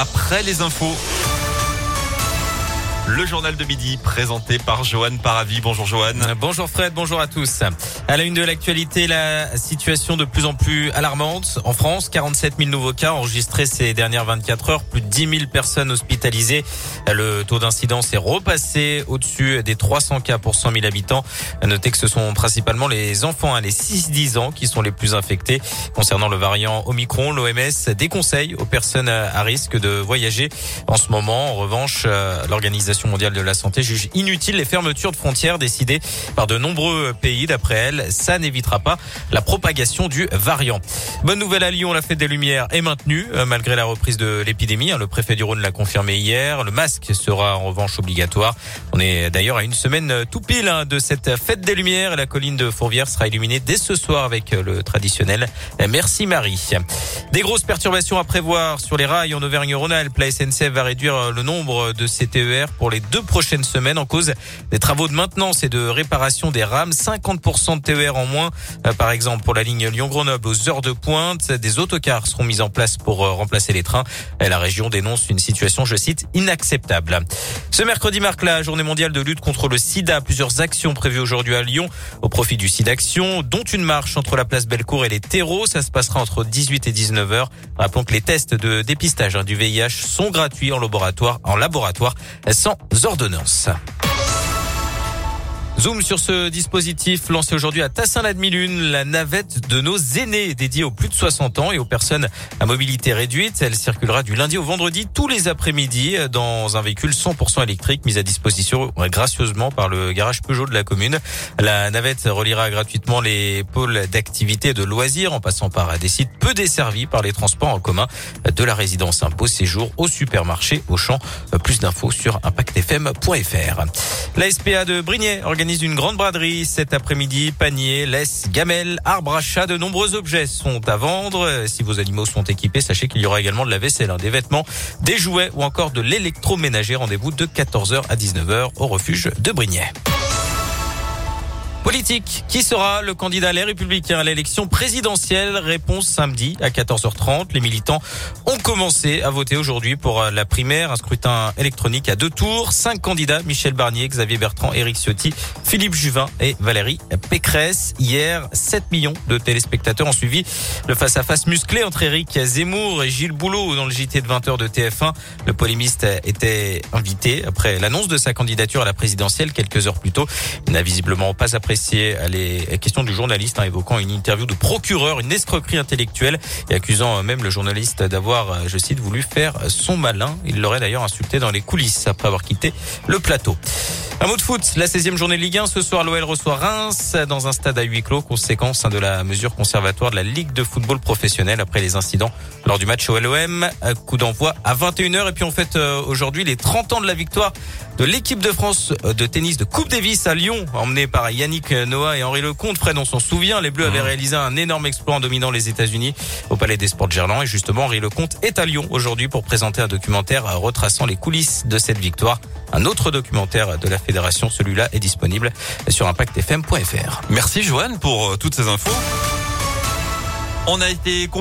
après les infos. Le journal de midi présenté par Johan Paravi. Bonjour Johan. Bonjour Fred, bonjour à tous. À la une de l'actualité, la situation de plus en plus alarmante. En France, 47 000 nouveaux cas enregistrés ces dernières 24 heures, plus de 10 000 personnes hospitalisées. Le taux d'incidence est repassé au-dessus des 300 cas pour 100 000 habitants. Notez que ce sont principalement les enfants, hein, les 6-10 ans qui sont les plus infectés. Concernant le variant Omicron, l'OMS déconseille aux personnes à risque de voyager. En ce moment, en revanche, euh, mondiale de la santé juge inutile les fermetures de frontières décidées par de nombreux pays. D'après elle, ça n'évitera pas la propagation du variant. Bonne nouvelle à Lyon, la fête des Lumières est maintenue euh, malgré la reprise de l'épidémie. Hein. Le préfet du Rhône l'a confirmé hier. Le masque sera en revanche obligatoire. On est d'ailleurs à une semaine euh, tout pile hein, de cette fête des Lumières. La colline de Fourvière sera illuminée dès ce soir avec euh, le traditionnel Merci Marie. Des grosses perturbations à prévoir sur les rails en Auvergne-Rhône-Alpes. La SNCF va réduire le nombre de CTER pour les deux prochaines semaines en cause des travaux de maintenance et de réparation des rames. 50% de TER en moins, euh, par exemple pour la ligne Lyon-Grenoble aux heures de pointe. Des autocars seront mis en place pour euh, remplacer les trains. La région dénonce une situation, je cite, inacceptable. Ce mercredi marque la journée mondiale de lutte contre le sida. Plusieurs actions prévues aujourd'hui à Lyon au profit du sida action, dont une marche entre la place Bellecour et les terreaux. Ça se passera entre 18 et 19 heures. Rappelons que les tests de dépistage hein, du VIH sont gratuits en laboratoire, en laboratoire sans ordonnance. Zoom sur ce dispositif lancé aujourd'hui à Tassin-la-Demi-Lune, la navette de nos aînés dédiée aux plus de 60 ans et aux personnes à mobilité réduite. Elle circulera du lundi au vendredi tous les après-midi dans un véhicule 100% électrique mis à disposition gracieusement par le garage Peugeot de la commune. La navette reliera gratuitement les pôles d'activité de loisirs en passant par des sites peu desservis par les transports en commun de la résidence impôt séjour au supermarché au champ. Plus d'infos sur impactfm.fr. La SPA de Brignais organise organise une grande braderie cet après-midi. Paniers, laisse, gamelles, arbres à chat, de nombreux objets sont à vendre. Si vos animaux sont équipés, sachez qu'il y aura également de la vaisselle, hein, des vêtements, des jouets ou encore de l'électroménager. Rendez-vous de 14h à 19h au refuge de Brignais. Politique. Qui sera le candidat Les Républicains à l'élection présidentielle? Réponse samedi à 14h30. Les militants ont commencé à voter aujourd'hui pour euh, la primaire. Un scrutin électronique à deux tours. Cinq candidats. Michel Barnier, Xavier Bertrand, Éric Ciotti, Philippe Juvin et Valérie Pécresse. Hier, 7 millions de téléspectateurs ont suivi le face-à-face musclé entre Éric Zemmour et Gilles Boulot dans le JT de 20h de TF1. Le polémiste était invité après l'annonce de sa candidature à la présidentielle quelques heures plus tôt. Il n'a visiblement pas apprécié les questions du journaliste, hein, évoquant une interview de procureur, une escroquerie intellectuelle et accusant même le journaliste d'avoir, je cite, voulu faire son malin. Il l'aurait d'ailleurs insulté dans les coulisses après avoir quitté le plateau. Un mot de foot, la 16e journée de Ligue 1. Ce soir, l'OL reçoit Reims dans un stade à huis clos, conséquence de la mesure conservatoire de la Ligue de football professionnel après les incidents lors du match au LOM. Coup d'envoi à 21h. Et puis, en fait, euh, aujourd'hui, les 30 ans de la victoire de l'équipe de France euh, de tennis de Coupe Davis à Lyon, emmenée par Yannick Noah et Henri Lecomte. Fred, on s'en souvient, les Bleus avaient mmh. réalisé un énorme exploit en dominant les États-Unis au Palais des Sports de Gerland. Et justement, Henri Lecomte est à Lyon aujourd'hui pour présenter un documentaire retraçant les coulisses de cette victoire. Un autre documentaire de la fédération, celui-là est disponible sur impactfm.fr. Merci Joanne pour euh, toutes ces infos. On a été